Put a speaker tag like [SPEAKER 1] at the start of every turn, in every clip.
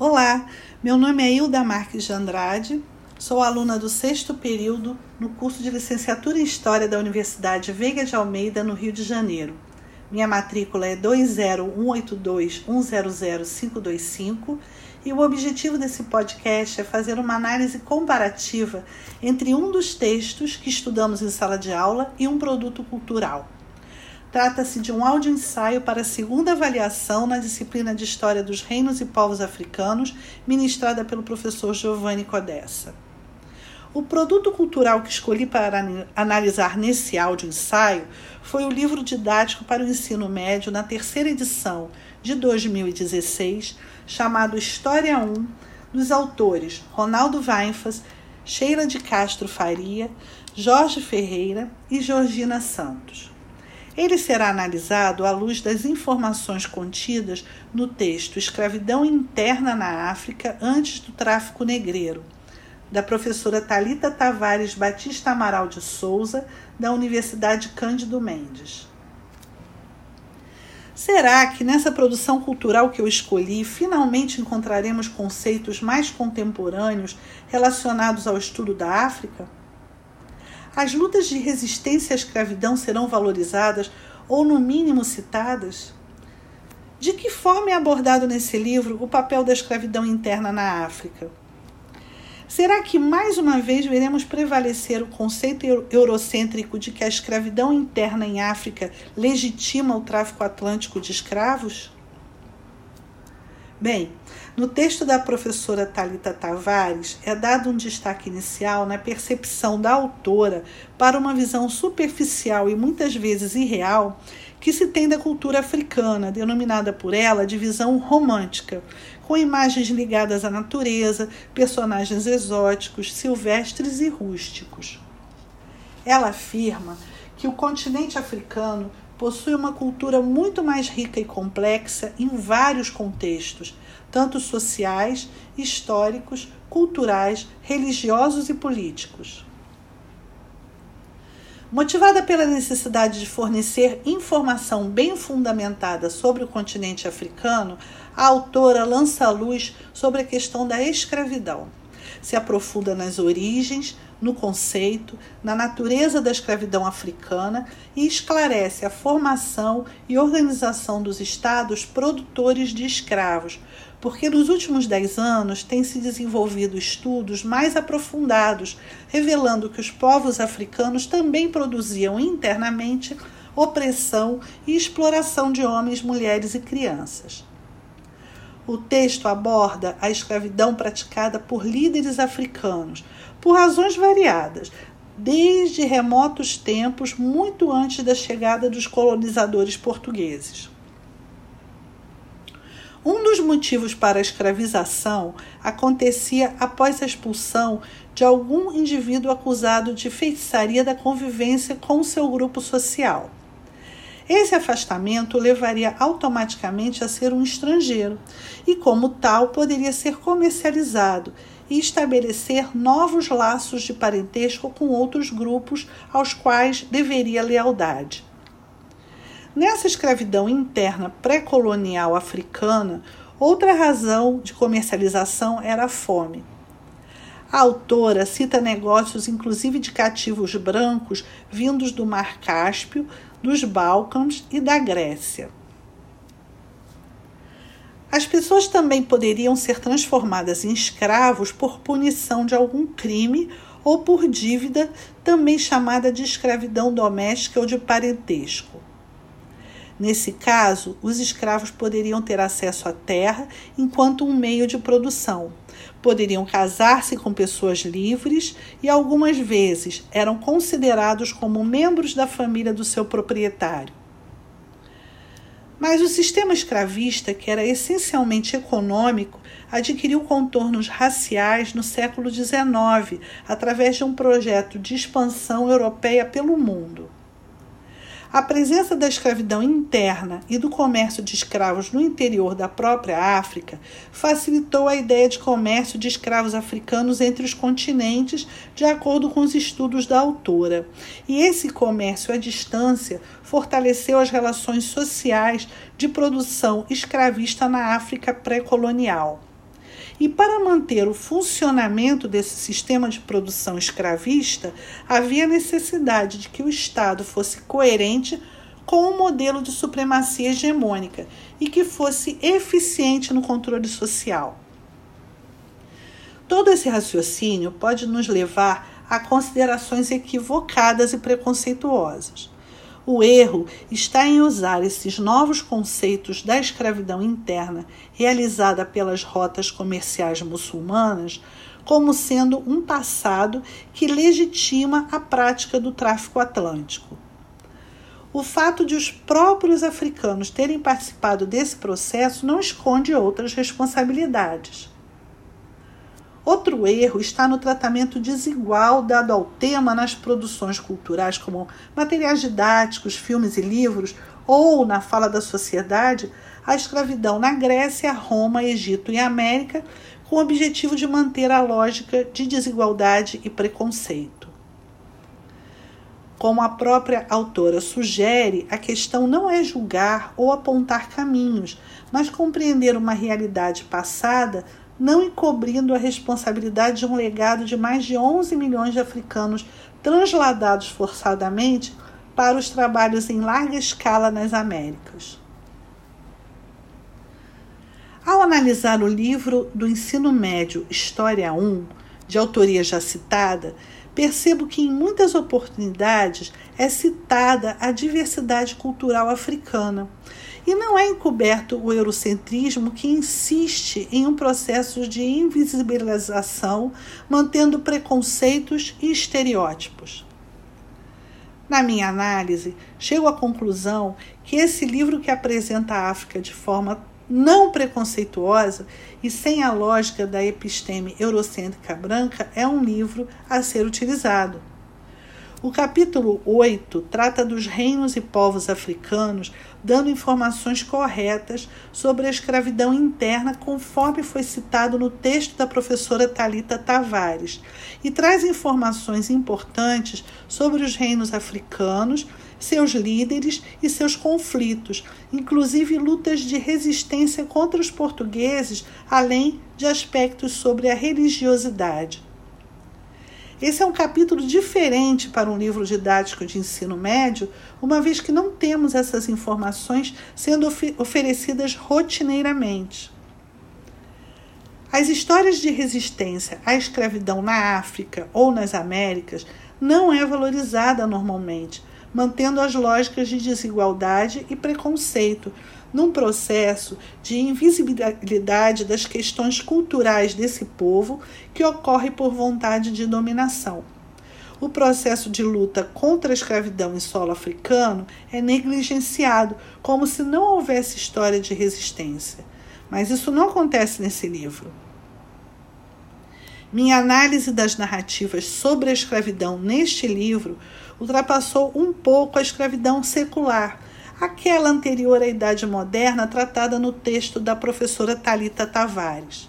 [SPEAKER 1] Olá, meu nome é Hilda Marques de Andrade, sou aluna do sexto período no curso de licenciatura em História da Universidade Veiga de Almeida, no Rio de Janeiro. Minha matrícula é 20182100525 e o objetivo desse podcast é fazer uma análise comparativa entre um dos textos que estudamos em sala de aula e um produto cultural. Trata-se de um áudio-ensaio para a segunda avaliação na disciplina de História dos Reinos e Povos Africanos, ministrada pelo professor Giovanni Codessa. O produto cultural que escolhi para analisar nesse áudio-ensaio foi o livro didático para o ensino médio na terceira edição de 2016, chamado História 1, dos autores Ronaldo Weinfas, Sheila de Castro Faria, Jorge Ferreira e Georgina Santos. Ele será analisado à luz das informações contidas no texto Escravidão Interna na África antes do Tráfico Negreiro, da professora Talita Tavares Batista Amaral de Souza, da Universidade Cândido Mendes. Será que nessa produção cultural que eu escolhi finalmente encontraremos conceitos mais contemporâneos relacionados ao estudo da África? As lutas de resistência à escravidão serão valorizadas ou, no mínimo, citadas? De que forma é abordado nesse livro o papel da escravidão interna na África? Será que mais uma vez veremos prevalecer o conceito eurocêntrico de que a escravidão interna em África legitima o tráfico atlântico de escravos? Bem, no texto da professora Talita Tavares é dado um destaque inicial na percepção da autora para uma visão superficial e muitas vezes irreal que se tem da cultura africana, denominada por ela de visão romântica, com imagens ligadas à natureza, personagens exóticos, silvestres e rústicos. Ela afirma que o continente africano possui uma cultura muito mais rica e complexa em vários contextos, tanto sociais, históricos, culturais, religiosos e políticos. Motivada pela necessidade de fornecer informação bem fundamentada sobre o continente africano, a autora lança a luz sobre a questão da escravidão. Se aprofunda nas origens, no conceito, na natureza da escravidão africana e esclarece a formação e organização dos estados produtores de escravos, porque nos últimos dez anos têm se desenvolvido estudos mais aprofundados, revelando que os povos africanos também produziam internamente opressão e exploração de homens, mulheres e crianças. O texto aborda a escravidão praticada por líderes africanos, por razões variadas, desde remotos tempos, muito antes da chegada dos colonizadores portugueses. Um dos motivos para a escravização acontecia após a expulsão de algum indivíduo acusado de feitiçaria da convivência com seu grupo social. Esse afastamento levaria automaticamente a ser um estrangeiro e, como tal, poderia ser comercializado e estabelecer novos laços de parentesco com outros grupos aos quais deveria lealdade. Nessa escravidão interna pré-colonial africana, outra razão de comercialização era a fome. A autora cita negócios, inclusive de cativos brancos, vindos do Mar Cáspio, dos Balcãs e da Grécia. As pessoas também poderiam ser transformadas em escravos por punição de algum crime ou por dívida, também chamada de escravidão doméstica ou de parentesco. Nesse caso, os escravos poderiam ter acesso à terra enquanto um meio de produção. Poderiam casar-se com pessoas livres e algumas vezes eram considerados como membros da família do seu proprietário. Mas o sistema escravista, que era essencialmente econômico, adquiriu contornos raciais no século XIX, através de um projeto de expansão europeia pelo mundo. A presença da escravidão interna e do comércio de escravos no interior da própria África facilitou a ideia de comércio de escravos africanos entre os continentes, de acordo com os estudos da autora. E esse comércio à distância fortaleceu as relações sociais de produção escravista na África pré-colonial. E para manter o funcionamento desse sistema de produção escravista, havia necessidade de que o Estado fosse coerente com o um modelo de supremacia hegemônica e que fosse eficiente no controle social. Todo esse raciocínio pode nos levar a considerações equivocadas e preconceituosas. O erro está em usar esses novos conceitos da escravidão interna realizada pelas rotas comerciais muçulmanas como sendo um passado que legitima a prática do tráfico atlântico. O fato de os próprios africanos terem participado desse processo não esconde outras responsabilidades. Outro erro está no tratamento desigual dado ao tema nas produções culturais, como materiais didáticos, filmes e livros, ou na fala da sociedade, a escravidão na Grécia, Roma, Egito e América, com o objetivo de manter a lógica de desigualdade e preconceito. Como a própria autora sugere, a questão não é julgar ou apontar caminhos, mas compreender uma realidade passada não encobrindo a responsabilidade de um legado de mais de 11 milhões de africanos transladados forçadamente para os trabalhos em larga escala nas Américas. Ao analisar o livro do ensino médio História 1, de autoria já citada, percebo que em muitas oportunidades é citada a diversidade cultural africana e não é encoberto o eurocentrismo que insiste em um processo de invisibilização, mantendo preconceitos e estereótipos. Na minha análise, chego à conclusão que esse livro que apresenta a África de forma não preconceituosa e sem a lógica da episteme eurocêntrica branca é um livro a ser utilizado. O capítulo 8 trata dos reinos e povos africanos, dando informações corretas sobre a escravidão interna, conforme foi citado no texto da professora Talita Tavares, e traz informações importantes sobre os reinos africanos, seus líderes e seus conflitos, inclusive lutas de resistência contra os portugueses, além de aspectos sobre a religiosidade. Esse é um capítulo diferente para um livro didático de ensino médio, uma vez que não temos essas informações sendo of oferecidas rotineiramente. As histórias de resistência à escravidão na África ou nas Américas não é valorizada normalmente, mantendo as lógicas de desigualdade e preconceito num processo de invisibilidade das questões culturais desse povo que ocorre por vontade de dominação. O processo de luta contra a escravidão em solo africano é negligenciado, como se não houvesse história de resistência. Mas isso não acontece nesse livro. Minha análise das narrativas sobre a escravidão neste livro ultrapassou um pouco a escravidão secular aquela anterior à Idade Moderna tratada no texto da professora Talita Tavares.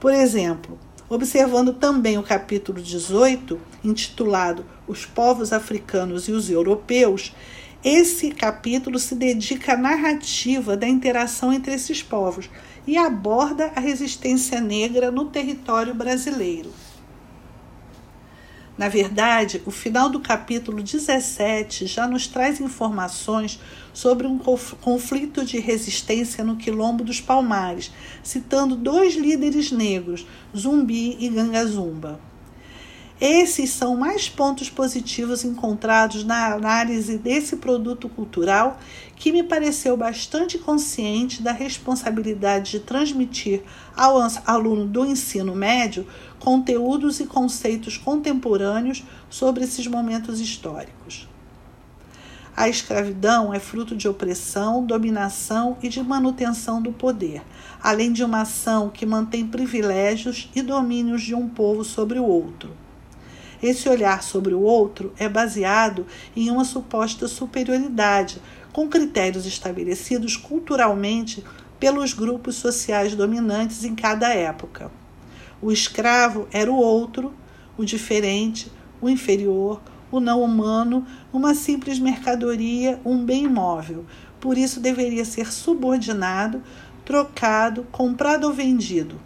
[SPEAKER 1] Por exemplo, observando também o capítulo 18, intitulado Os povos africanos e os europeus, esse capítulo se dedica à narrativa da interação entre esses povos e aborda a resistência negra no território brasileiro. Na verdade, o final do capítulo 17 já nos traz informações sobre um conflito de resistência no Quilombo dos Palmares, citando dois líderes negros, Zumbi e Gangazumba. Esses são mais pontos positivos encontrados na análise desse produto cultural que me pareceu bastante consciente da responsabilidade de transmitir ao aluno do ensino médio conteúdos e conceitos contemporâneos sobre esses momentos históricos. A escravidão é fruto de opressão, dominação e de manutenção do poder, além de uma ação que mantém privilégios e domínios de um povo sobre o outro. Esse olhar sobre o outro é baseado em uma suposta superioridade, com critérios estabelecidos culturalmente pelos grupos sociais dominantes em cada época. O escravo era o outro, o diferente, o inferior, o não humano, uma simples mercadoria, um bem imóvel. Por isso deveria ser subordinado, trocado, comprado ou vendido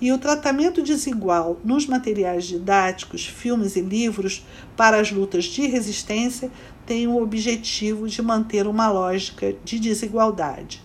[SPEAKER 1] E o tratamento desigual nos materiais didáticos, filmes e livros para as lutas de resistência tem o objetivo de manter uma lógica de desigualdade.